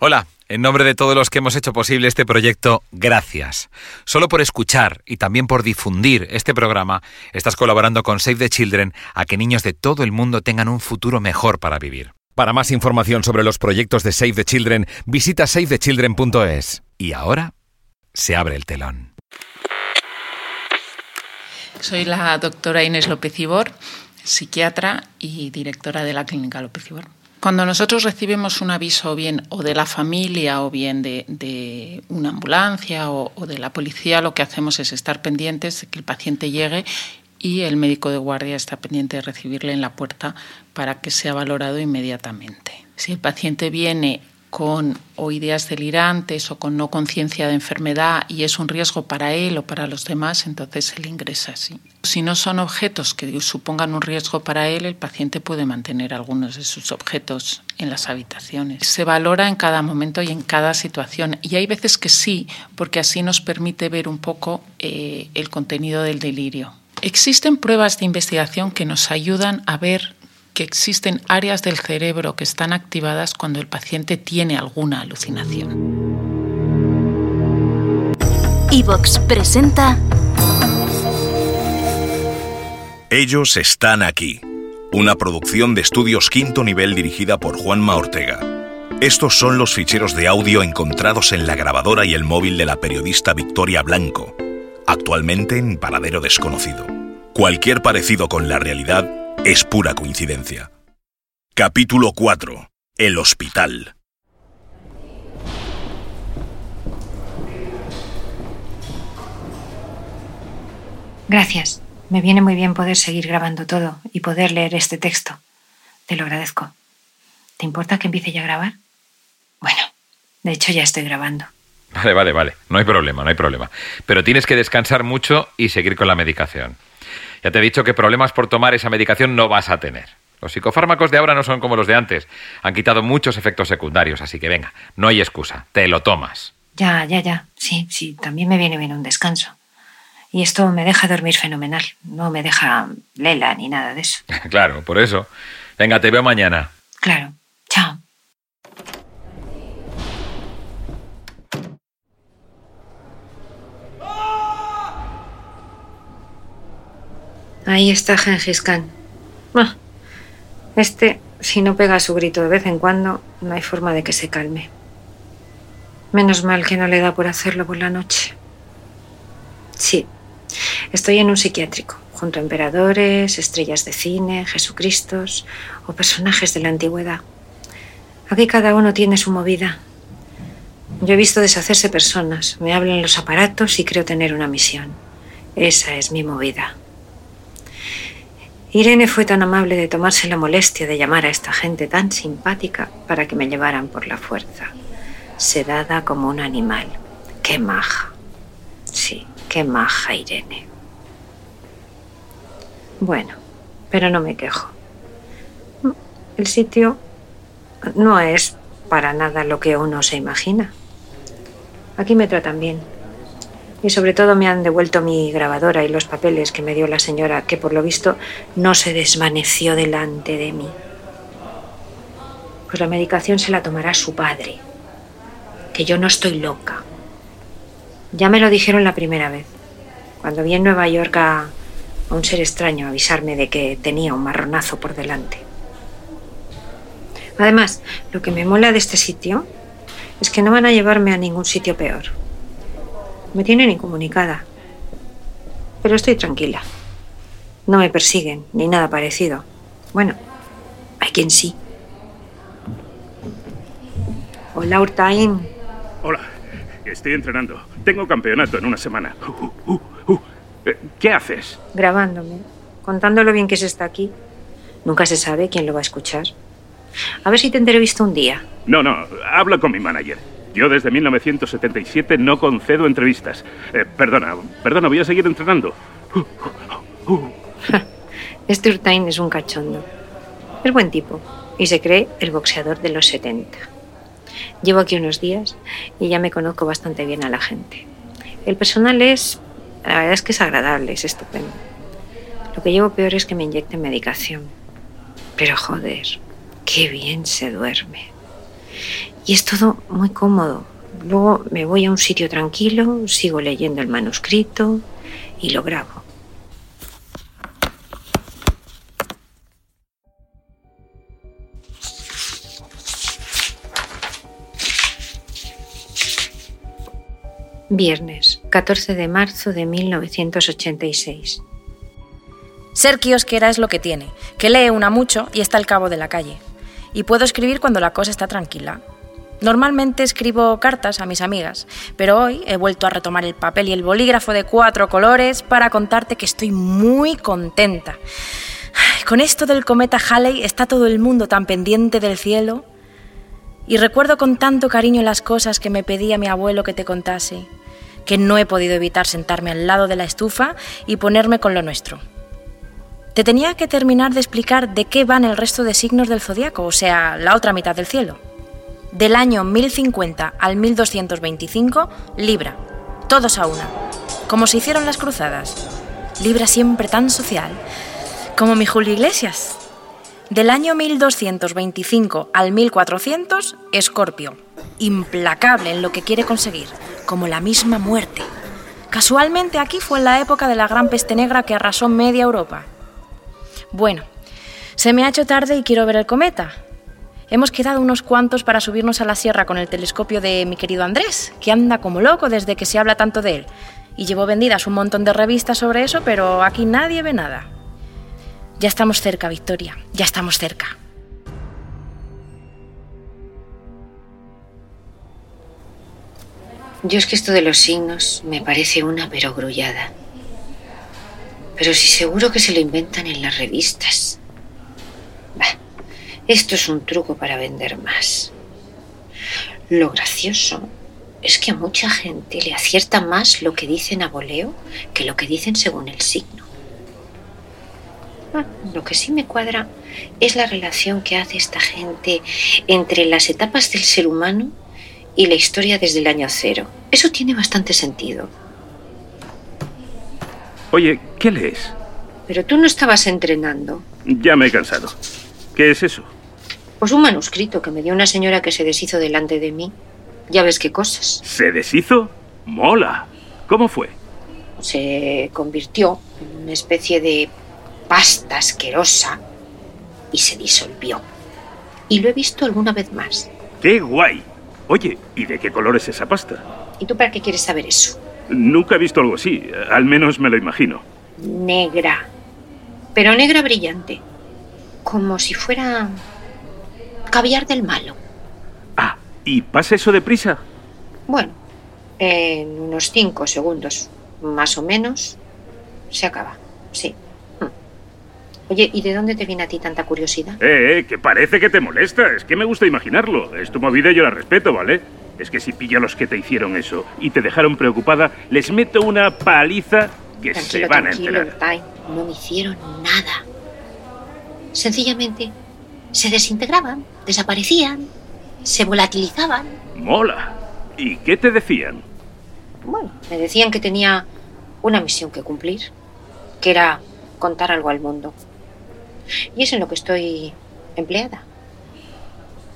Hola, en nombre de todos los que hemos hecho posible este proyecto, gracias. Solo por escuchar y también por difundir este programa, estás colaborando con Save the Children a que niños de todo el mundo tengan un futuro mejor para vivir. Para más información sobre los proyectos de Save the Children, visita savethechildren.es. Y ahora se abre el telón. Soy la doctora Inés López Ibor, psiquiatra y directora de la Clínica López Ibor. Cuando nosotros recibimos un aviso bien o de la familia o bien de, una ambulancia o, de la policía, lo que hacemos es estar pendientes de que el paciente llegue y el médico de guardia está pendiente de recibirle en la puerta para que sea valorado inmediatamente. Si el paciente viene con ideas delirantes o con no conciencia de enfermedad y es un riesgo para él o para los demás, entonces le ingresa así. Si no son objetos que supongan un riesgo para él, el paciente puede mantener algunos de sus objetos en las habitaciones. Se valora en cada momento y en cada situación. Y hay veces que sí, porque así nos permite ver un poco eh, el contenido del delirio. Existen pruebas de investigación que nos ayudan a ver que existen áreas del cerebro que están activadas cuando el paciente tiene alguna alucinación. Evox presenta. Ellos están aquí. Una producción de estudios quinto nivel dirigida por Juanma Ortega. Estos son los ficheros de audio encontrados en la grabadora y el móvil de la periodista Victoria Blanco, actualmente en paradero desconocido. Cualquier parecido con la realidad es pura coincidencia. Capítulo 4. El hospital. Gracias. Me viene muy bien poder seguir grabando todo y poder leer este texto. Te lo agradezco. ¿Te importa que empiece ya a grabar? Bueno, de hecho ya estoy grabando. Vale, vale, vale. No hay problema, no hay problema. Pero tienes que descansar mucho y seguir con la medicación. Ya te he dicho que problemas por tomar esa medicación no vas a tener. Los psicofármacos de ahora no son como los de antes. Han quitado muchos efectos secundarios, así que venga, no hay excusa. Te lo tomas. Ya, ya, ya. Sí, sí, también me viene bien un descanso. Y esto me deja dormir fenomenal. No me deja lela ni nada de eso. claro, por eso. Venga, te veo mañana. Claro. Chao. Ahí está Gengis Khan. Ah, este, si no pega su grito de vez en cuando, no hay forma de que se calme. Menos mal que no le da por hacerlo por la noche. Sí, estoy en un psiquiátrico, junto a emperadores, estrellas de cine, Jesucristos o personajes de la antigüedad. Aquí cada uno tiene su movida. Yo he visto deshacerse personas, me hablan los aparatos y creo tener una misión. Esa es mi movida. Irene fue tan amable de tomarse la molestia de llamar a esta gente tan simpática para que me llevaran por la fuerza, sedada como un animal. Qué maja. Sí, qué maja Irene. Bueno, pero no me quejo. El sitio no es para nada lo que uno se imagina. Aquí me tratan bien y sobre todo me han devuelto mi grabadora y los papeles que me dio la señora, que por lo visto no se desvaneció delante de mí. Pues la medicación se la tomará su padre, que yo no estoy loca. Ya me lo dijeron la primera vez, cuando vi en Nueva York a, un ser extraño avisarme de que tenía un marronazo por delante. Además, lo que me mola de este sitio es que no van a llevarme a ningún sitio peor. Me tienen incomunicada. Pero estoy tranquila. No me persiguen, ni nada parecido. Bueno, hay quien sí. Hola, Urtain. Hola, estoy entrenando. Tengo campeonato en una semana. Uh, uh, uh, eh, ¿Qué haces? Grabándome, contando lo bien que se está aquí. Nunca se sabe quién lo va a escuchar. A ver si te entrevisto un día. No, no, habla con mi manager. Yo desde 1977 no concedo entrevistas. Eh, perdona, perdona, voy a seguir entrenando. Este Urtain es un cachondo. Es buen tipo y se cree el boxeador de los 70. Llevo aquí unos días y ya me conozco bastante bien a la gente. El personal es, la verdad es que es agradable, es estupendo. Lo que llevo peor es que me inyecten medicación. Pero joder, qué bien se duerme. Y es todo muy cómodo. Luego me voy a un sitio tranquilo, sigo leyendo el manuscrito y lo grabo. Viernes, 14 de marzo de 1986. Ser kiosquera es lo que tiene, que lee una mucho y está al cabo de la calle. Y puedo escribir cuando la cosa está tranquila. Normalmente escribo cartas a mis amigas, pero hoy he vuelto a retomar el papel y el bolígrafo de cuatro colores para contarte que estoy muy contenta. Con esto del cometa Halley está todo el mundo tan pendiente del cielo. Y recuerdo con tanto cariño las cosas que me pedía mi abuelo que te contase que no he podido evitar sentarme al lado de la estufa y ponerme con lo nuestro. Te tenía que terminar de explicar de qué van el resto de signos del zodiaco, o sea, la otra mitad del cielo. Del año 1050 al 1225, Libra, todos a una, como se hicieron las cruzadas. Libra siempre tan social, como mi Julio Iglesias. Del año 1225 al 1400, Escorpio, implacable en lo que quiere conseguir, como la misma muerte. Casualmente aquí fue en la época de la gran peste negra que arrasó media Europa. Bueno, se me ha hecho tarde y quiero ver el cometa. Hemos quedado unos cuantos para subirnos a la sierra con el telescopio de mi querido Andrés, que anda como loco desde que se habla tanto de él. Y llevo vendidas un montón de revistas sobre eso, pero aquí nadie ve nada. Ya estamos cerca, Victoria, ya estamos cerca. Yo es que esto de los signos me parece una perogrullada. Pero sí seguro que se lo inventan en las revistas. Esto es un truco para vender más. Lo gracioso es que a mucha gente le acierta más lo que dicen a voleo que lo que dicen según el signo. Ah, lo que sí me cuadra es la relación que hace esta gente entre las etapas del ser humano y la historia desde el año cero. Eso tiene bastante sentido. Oye, ¿qué lees? Pero tú no estabas entrenando. Ya me he cansado. ¿Qué es eso? Pues un manuscrito que me dio una señora que se deshizo delante de mí. Ya ves qué cosas. ¿Se deshizo? Mola. ¿Cómo fue? Se convirtió en una especie de pasta asquerosa y se disolvió. Y lo he visto alguna vez más. ¡Qué guay! Oye, ¿y de qué color es esa pasta? ¿Y tú para qué quieres saber eso? Nunca he visto algo así, al menos me lo imagino. Negra. Pero negra brillante. Como si fuera caviar del malo. Ah, ¿y pasa eso deprisa? Bueno, en unos cinco segundos, más o menos, se acaba. Sí. Oye, ¿y de dónde te viene a ti tanta curiosidad? Eh, eh, que parece que te molesta. Es que me gusta imaginarlo. Es tu movida y yo la respeto, ¿vale? Es que si pillo a los que te hicieron eso y te dejaron preocupada, les meto una paliza que se van a enterar. Time. No me hicieron nada. Sencillamente se desintegraban, desaparecían, se volatilizaban. Mola. ¿Y qué te decían? Bueno, me decían que tenía una misión que cumplir, que era contar algo al mundo. Y es en lo que estoy empleada.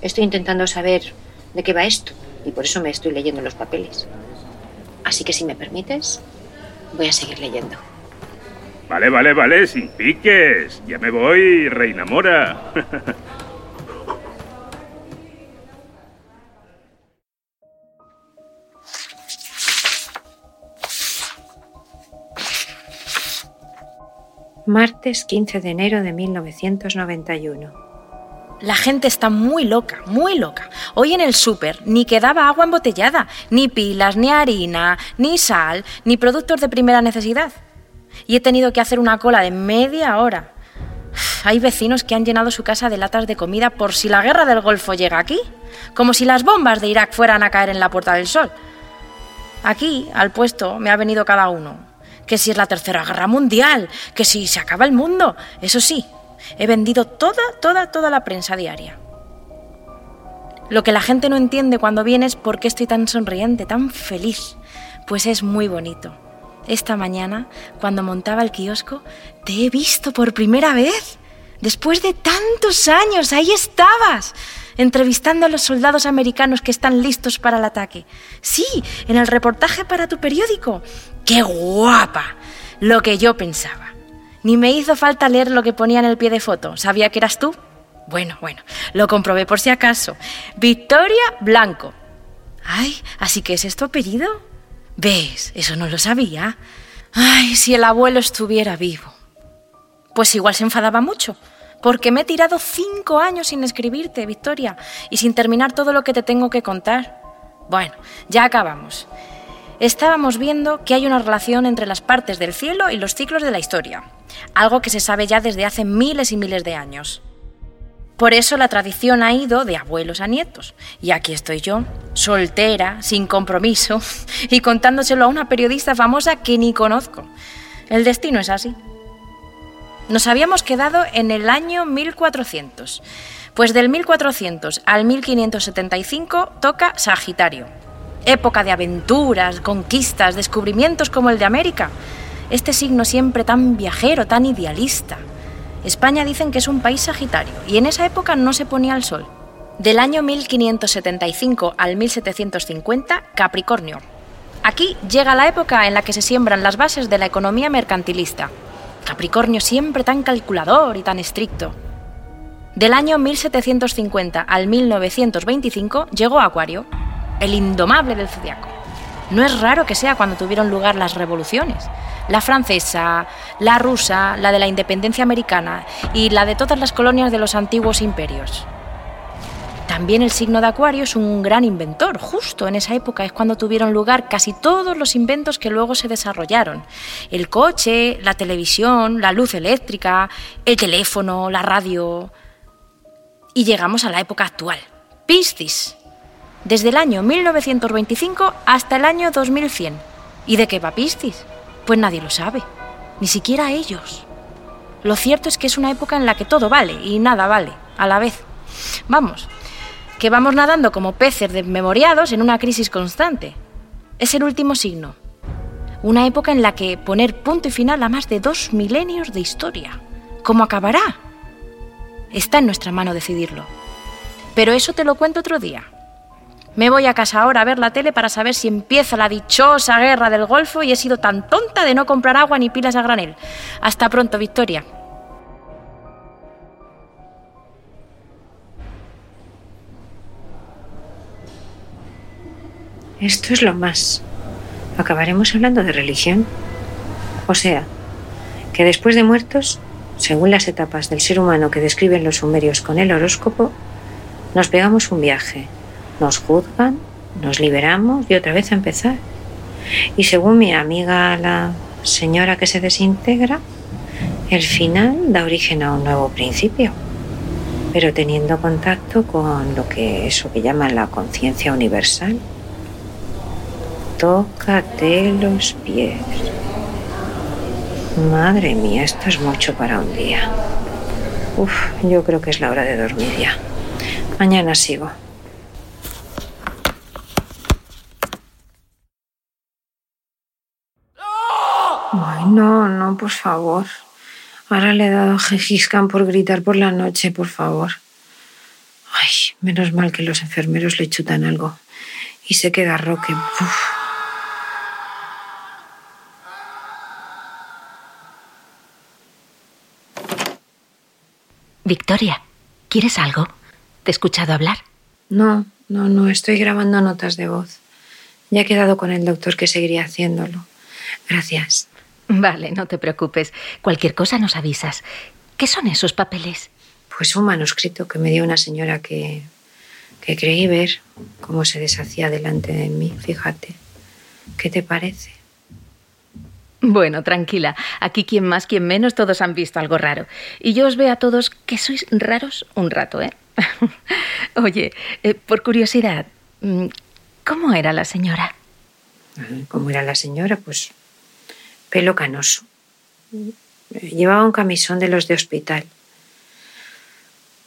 Estoy intentando saber de qué va esto y por eso me estoy leyendo los papeles. Así que si me permites, voy a seguir leyendo. Vale, vale, vale, sin piques. Ya me voy, reina mora. Martes 15 de enero de 1991. La gente está muy loca, muy loca. Hoy en el súper ni quedaba agua embotellada, ni pilas, ni harina, ni sal, ni productos de primera necesidad. Y he tenido que hacer una cola de media hora. Hay vecinos que han llenado su casa de latas de comida por si la guerra del Golfo llega aquí, como si las bombas de Irak fueran a caer en la Puerta del Sol. Aquí, al puesto, me ha venido cada uno. Que si es la Tercera Guerra Mundial, que si se acaba el mundo. Eso sí, he vendido toda, toda, toda la prensa diaria. Lo que la gente no entiende cuando viene es por qué estoy tan sonriente, tan feliz. Pues es muy bonito. Esta mañana, cuando montaba el kiosco, te he visto por primera vez. Después de tantos años, ahí estabas, entrevistando a los soldados americanos que están listos para el ataque. Sí, en el reportaje para tu periódico. ¡Qué guapa! Lo que yo pensaba. Ni me hizo falta leer lo que ponía en el pie de foto. ¿Sabía que eras tú? Bueno, bueno, lo comprobé por si acaso. Victoria Blanco. Ay, ¿así que es esto apellido? ¿Ves? Eso no lo sabía. Ay, si el abuelo estuviera vivo. Pues igual se enfadaba mucho, porque me he tirado cinco años sin escribirte, Victoria, y sin terminar todo lo que te tengo que contar. Bueno, ya acabamos. Estábamos viendo que hay una relación entre las partes del cielo y los ciclos de la historia, algo que se sabe ya desde hace miles y miles de años. Por eso la tradición ha ido de abuelos a nietos. Y aquí estoy yo, soltera, sin compromiso, y contándoselo a una periodista famosa que ni conozco. El destino es así. Nos habíamos quedado en el año 1400. Pues del 1400 al 1575 toca Sagitario. Época de aventuras, conquistas, descubrimientos como el de América. Este signo siempre tan viajero, tan idealista. España dicen que es un país sagitario y en esa época no se ponía el sol. Del año 1575 al 1750, Capricornio. Aquí llega la época en la que se siembran las bases de la economía mercantilista. Capricornio siempre tan calculador y tan estricto. Del año 1750 al 1925 llegó Acuario, el indomable del zodiaco. No es raro que sea cuando tuvieron lugar las revoluciones la francesa, la rusa, la de la independencia americana y la de todas las colonias de los antiguos imperios. También el signo de Acuario es un gran inventor. Justo en esa época es cuando tuvieron lugar casi todos los inventos que luego se desarrollaron. El coche, la televisión, la luz eléctrica, el teléfono, la radio. Y llegamos a la época actual. Piscis. Desde el año 1925 hasta el año 2100. ¿Y de qué va Piscis? Pues nadie lo sabe, ni siquiera ellos. Lo cierto es que es una época en la que todo vale y nada vale, a la vez. Vamos, que vamos nadando como peces desmemoriados en una crisis constante. Es el último signo. Una época en la que poner punto y final a más de dos milenios de historia. ¿Cómo acabará? Está en nuestra mano decidirlo. Pero eso te lo cuento otro día. Me voy a casa ahora a ver la tele para saber si empieza la dichosa guerra del Golfo y he sido tan tonta de no comprar agua ni pilas a granel. Hasta pronto, Victoria. Esto es lo más. Acabaremos hablando de religión. O sea, que después de muertos, según las etapas del ser humano que describen los sumerios con el horóscopo, nos pegamos un viaje nos juzgan, nos liberamos y otra vez a empezar. Y según mi amiga la señora que se desintegra, el final da origen a un nuevo principio, pero teniendo contacto con lo que eso que llaman la conciencia universal. Tócate los pies. Madre mía, esto es mucho para un día. Uf, yo creo que es la hora de dormir ya. Mañana sigo. No, no, por favor. Ahora le he dado a Gengis por gritar por la noche, por favor. Ay, menos mal que los enfermeros le chutan algo. Y se queda Roque. Victoria, ¿quieres algo? ¿Te he escuchado hablar? No, no, no, estoy grabando notas de voz. Ya he quedado con el doctor que seguiría haciéndolo. Gracias. Vale, no te preocupes. Cualquier cosa nos avisas. ¿Qué son esos papeles? Pues un manuscrito que me dio una señora que, que creí ver cómo se deshacía delante de mí. Fíjate. ¿Qué te parece? Bueno, tranquila. Aquí quien más, quien menos, todos han visto algo raro. Y yo os veo a todos que sois raros un rato, ¿eh? Oye, eh, por curiosidad, mm, ¿cómo era la señora? ¿Cómo era la señora? Pues pelo canoso. Llevaba un camisón de los de hospital.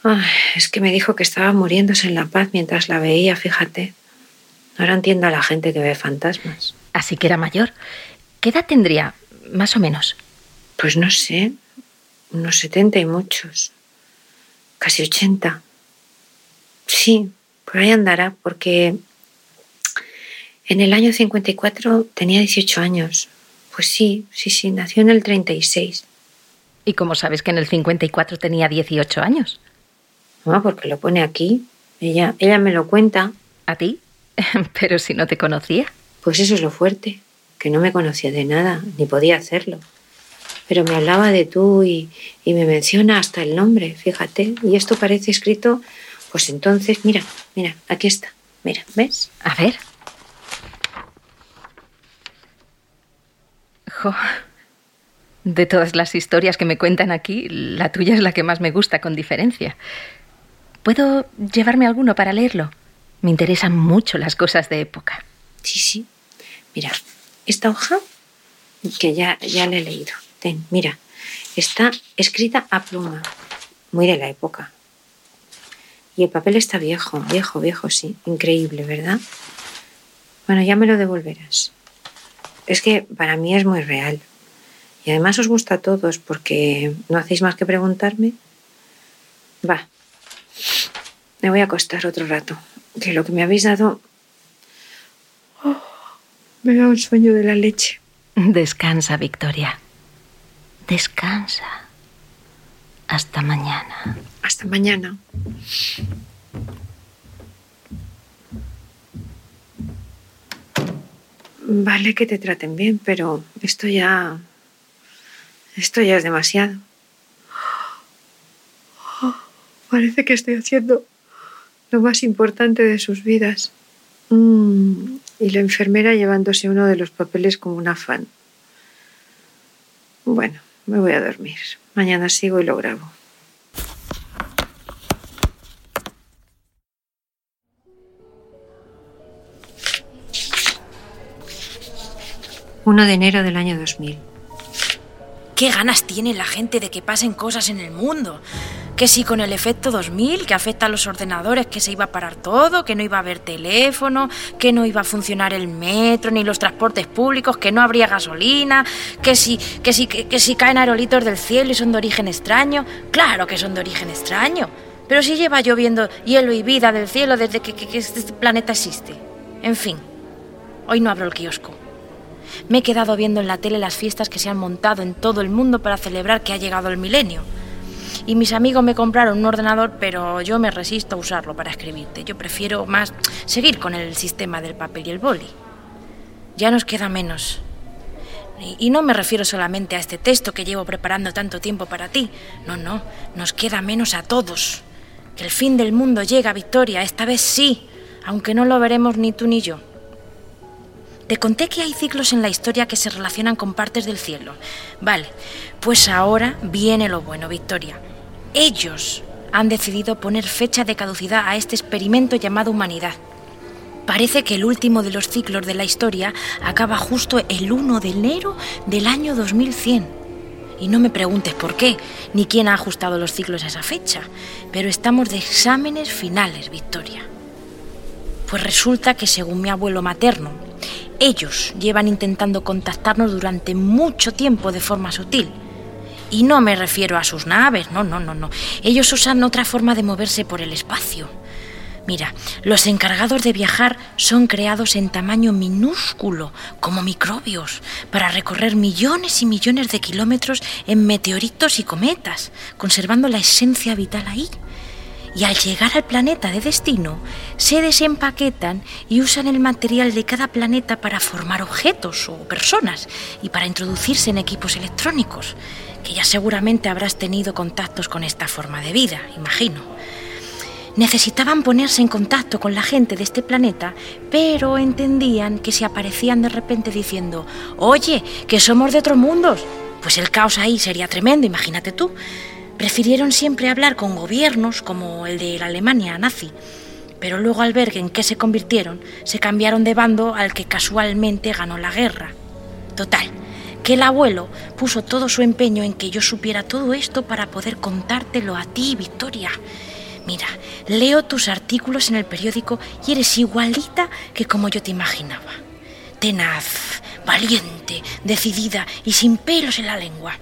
Ay, es que me dijo que estaba muriéndose en la paz mientras la veía, fíjate. Ahora entiendo a la gente que ve fantasmas. Así que era mayor. ¿Qué edad tendría, más o menos? Pues no sé, unos setenta y muchos. Casi ochenta. Sí, por ahí andará, porque en el año 54 tenía 18 años. Pues sí, sí, sí, nació en el 36. ¿Y cómo sabes que en el 54 tenía 18 años? No, porque lo pone aquí. Ella, ella me lo cuenta. ¿A ti? Pero si no te conocía. Pues eso es lo fuerte, que no me conocía de nada, ni podía hacerlo. Pero me hablaba de tú y, y me menciona hasta el nombre, fíjate. Y esto parece escrito, pues entonces, mira, mira, aquí está. Mira, ¿ves? A ver. De todas las historias que me cuentan aquí, la tuya es la que más me gusta, con diferencia. ¿Puedo llevarme alguno para leerlo? Me interesan mucho las cosas de época. Sí, sí. Mira, esta hoja, que ya, ya la he leído. Ten, mira, está escrita a pluma, muy de la época. Y el papel está viejo, viejo, viejo, sí. Increíble, ¿verdad? Bueno, ya me lo devolverás. Es que para mí es muy real. Y además os gusta a todos porque no hacéis más que preguntarme. Va, me voy a acostar otro rato. Que lo que me habéis dado... Oh, me da un sueño de la leche. Descansa, Victoria. Descansa. Hasta mañana. Hasta mañana. Vale que te traten bien, pero esto ya esto ya es demasiado. parece que estoy haciendo lo más importante de sus vidas. Mm, y la enfermera llevándose uno de los papeles como un afán. Bueno, me voy a dormir. Mañana sigo y lo grabo. ...1 de enero del año 2000. ¿Qué ganas tiene la gente de que pasen cosas en el mundo? Que si con el efecto 2000, que afecta a los ordenadores, que se iba a parar todo, que no iba a haber teléfono, que no iba a funcionar el metro ni los transportes públicos, que no habría gasolina, que si, que si, que, si caen aerolitos del cielo y son de origen extraño. Claro que son de origen extraño. Pero si lleva lloviendo hielo y vida del cielo desde que, que este planeta existe. En fin, hoy no abro el kiosco. Me he quedado viendo en la tele las fiestas que se han montado en todo el mundo para celebrar que ha llegado el milenio. Y mis amigos me compraron un ordenador, pero yo me resisto a usarlo para escribirte. Yo prefiero más seguir con el sistema del papel y el boli. Ya nos queda menos. Y, no me refiero solamente a este texto que llevo preparando tanto tiempo para ti. No, no, nos queda menos a todos. Que el fin del mundo llega, Victoria, esta vez sí, aunque no lo veremos ni tú ni yo. Te conté que hay ciclos en la historia que se relacionan con partes del cielo. Vale, pues ahora viene lo bueno, Victoria. Ellos han decidido poner fecha de caducidad a este experimento llamado humanidad. Parece que el último de los ciclos de la historia acaba justo el 1 de enero del año 2100. Y no me preguntes por qué, ni quién ha ajustado los ciclos a esa fecha, pero estamos de exámenes finales, Victoria. Pues resulta que según mi abuelo materno, ellos llevan intentando contactarnos durante mucho tiempo de forma sutil. Y no me refiero a sus naves, no, no, no, no. Ellos usan otra forma de moverse por el espacio. Mira, los encargados de viajar son creados en tamaño minúsculo, como microbios, para recorrer millones y millones de kilómetros en meteoritos y cometas, conservando la esencia vital ahí y al llegar al planeta de destino se desempaquetan y usan el material de cada planeta para formar objetos o personas y para introducirse en equipos electrónicos, que ya seguramente habrás tenido contactos con esta forma de vida, imagino. Necesitaban ponerse en contacto con la gente de este planeta, pero entendían que si aparecían de repente diciendo, oye, que somos de otros mundos, pues el caos ahí sería tremendo, imagínate tú. Prefirieron siempre hablar con gobiernos como el de la Alemania nazi, pero luego al ver en qué se convirtieron, se cambiaron de bando al que casualmente ganó la guerra. Total, que el abuelo puso todo su empeño en que yo supiera todo esto para poder contártelo a ti, Victoria. Mira, leo tus artículos en el periódico y eres igualita que como yo te imaginaba. Tenaz, valiente, decidida y sin pelos en la lengua.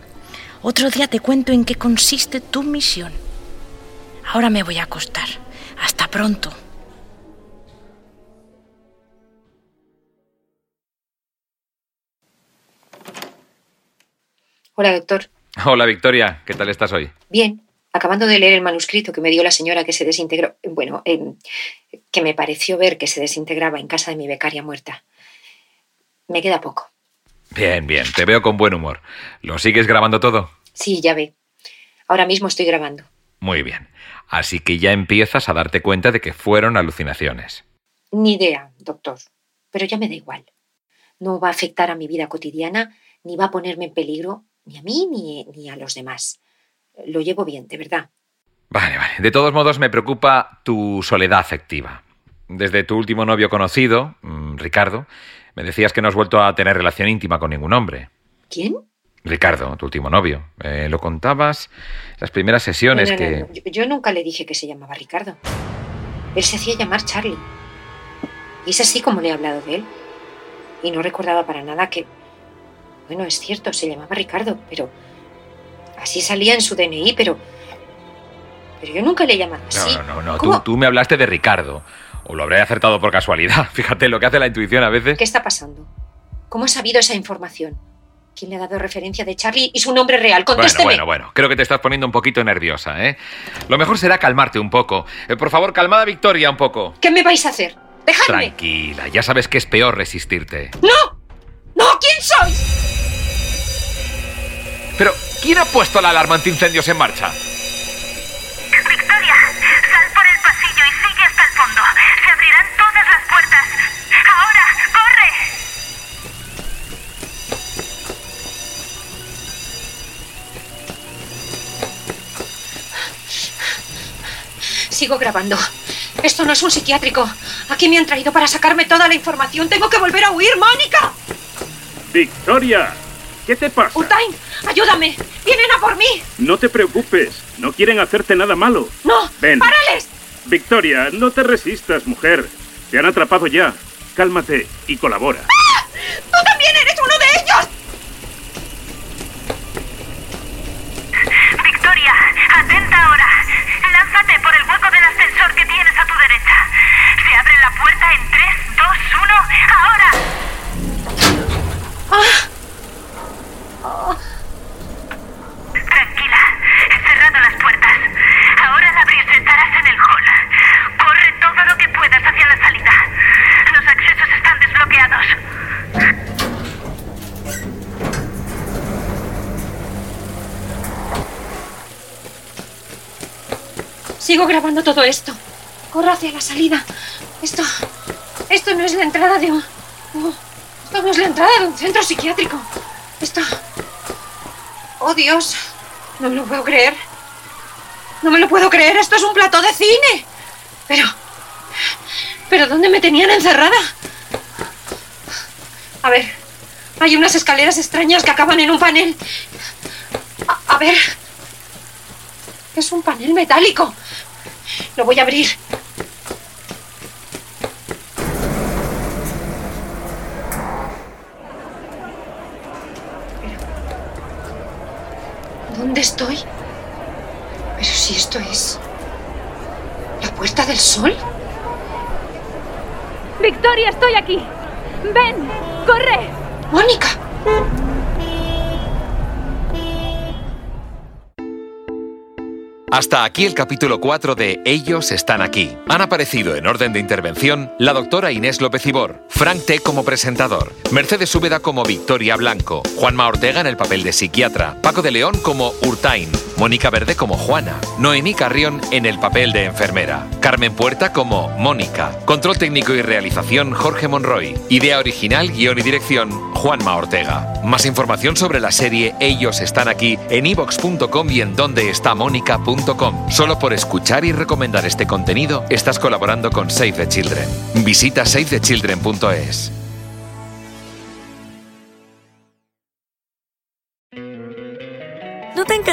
Otro día te cuento en qué consiste tu misión. Ahora me voy a acostar. Hasta pronto. Hola, doctor. Hola, Victoria. ¿Qué tal estás hoy? Bien, acabando de leer el manuscrito que me dio la señora que se desintegró, bueno, eh, que me pareció ver que se desintegraba en casa de mi becaria muerta. Me queda poco. Bien, bien. Te veo con buen humor. ¿Lo sigues grabando todo? Sí, ya ve. Ahora mismo estoy grabando. Muy bien. Así que ya empiezas a darte cuenta de que fueron alucinaciones. Ni idea, doctor. Pero ya me da igual. No va a afectar a mi vida cotidiana, ni va a ponerme en peligro, ni a mí ni, ni a los demás. Lo llevo bien, de verdad. Vale, vale. De todos modos, me preocupa tu soledad afectiva. Desde tu último novio conocido, mm, Ricardo, me decías que no has vuelto a tener relación íntima con ningún hombre. ¿Quién? Ricardo, tu último novio. Eh, lo contabas las primeras sesiones No, no, que... no, Yo, yo nunca le dije que se llamaba Ricardo. Él se hacía llamar Charlie. Y es así como le he hablado de él. Y no recordaba para nada que... Bueno, es cierto, se llamaba Ricardo, pero... Así salía en su DNI, pero... Pero yo nunca le he llamado así. No, no, no. Tú, tú me hablaste de Ricardo. O lo habré acertado por casualidad. Fíjate lo que hace la intuición a veces. ¿Qué está pasando? ¿Cómo ha sabido esa información? ¿Quién le ha dado referencia de Charlie y su nombre real? Bueno, Contésteme. bueno, bueno. Creo que te estás poniendo un poquito nerviosa, ¿eh? Lo mejor será calmarte un poco. Eh, por favor, calmada Victoria un poco. ¿Qué me vais a hacer? ¡Dejadme! Tranquila, ya sabes que es peor resistirte. ¡No! ¡No! ¿Quién sois? Pero, ¿quién ha puesto la alarma antiincendios en marcha? Sigo grabando. Esto no es un psiquiátrico. Aquí me han traído para sacarme toda la información. Tengo que volver a huir, Mónica. Victoria, ¿qué te pasa? Utain, ayúdame. Vienen a por mí. No te preocupes, no quieren hacerte nada malo. No, Ven. párales. Victoria, no te resistas, mujer. Te han atrapado ya. Cálmate y colabora. Tú también eres uno de ellos. Victoria, atenta ahora. Lánzate por el hueco del ascensor que tienes a tu derecha. Se abre la puerta en 3, 2, 1, ahora. Tranquila, he cerrado las puertas. Ahora la abrirse estarás en el hall. Corre todo lo que puedas hacia la salida. Los accesos están desbloqueados. Sigo grabando todo esto. Corro hacia la salida. Esto. Esto no es la entrada de un. no, esto no es la entrada de un centro psiquiátrico. Esto. Oh Dios. No me lo puedo creer. No me lo puedo creer. Esto es un plató de cine. Pero. Pero ¿dónde me tenían encerrada? A ver. Hay unas escaleras extrañas que acaban en un panel. A, a ver. Es un panel metálico. Lo voy a abrir. ¿Dónde estoy? Pero si esto es... ¿La puerta del sol? Victoria, estoy aquí. Ven, corre. ¡Mónica! Hasta aquí el capítulo 4 de Ellos están aquí. Han aparecido en orden de intervención la doctora Inés López Ibor, Frank T. como presentador, Mercedes Úbeda como Victoria Blanco, Juanma Ortega en el papel de psiquiatra, Paco de León como Urtain, Mónica Verde como Juana, Noemí Carrión en el papel de enfermera, Carmen Puerta como Mónica, control técnico y realización Jorge Monroy, idea original, guion y dirección Juanma Ortega. Más información sobre la serie Ellos están aquí en ivox.com y en dondeestamónica.com. Solo por escuchar y recomendar este contenido estás colaborando con Save the Children. Visita savethechildren.es.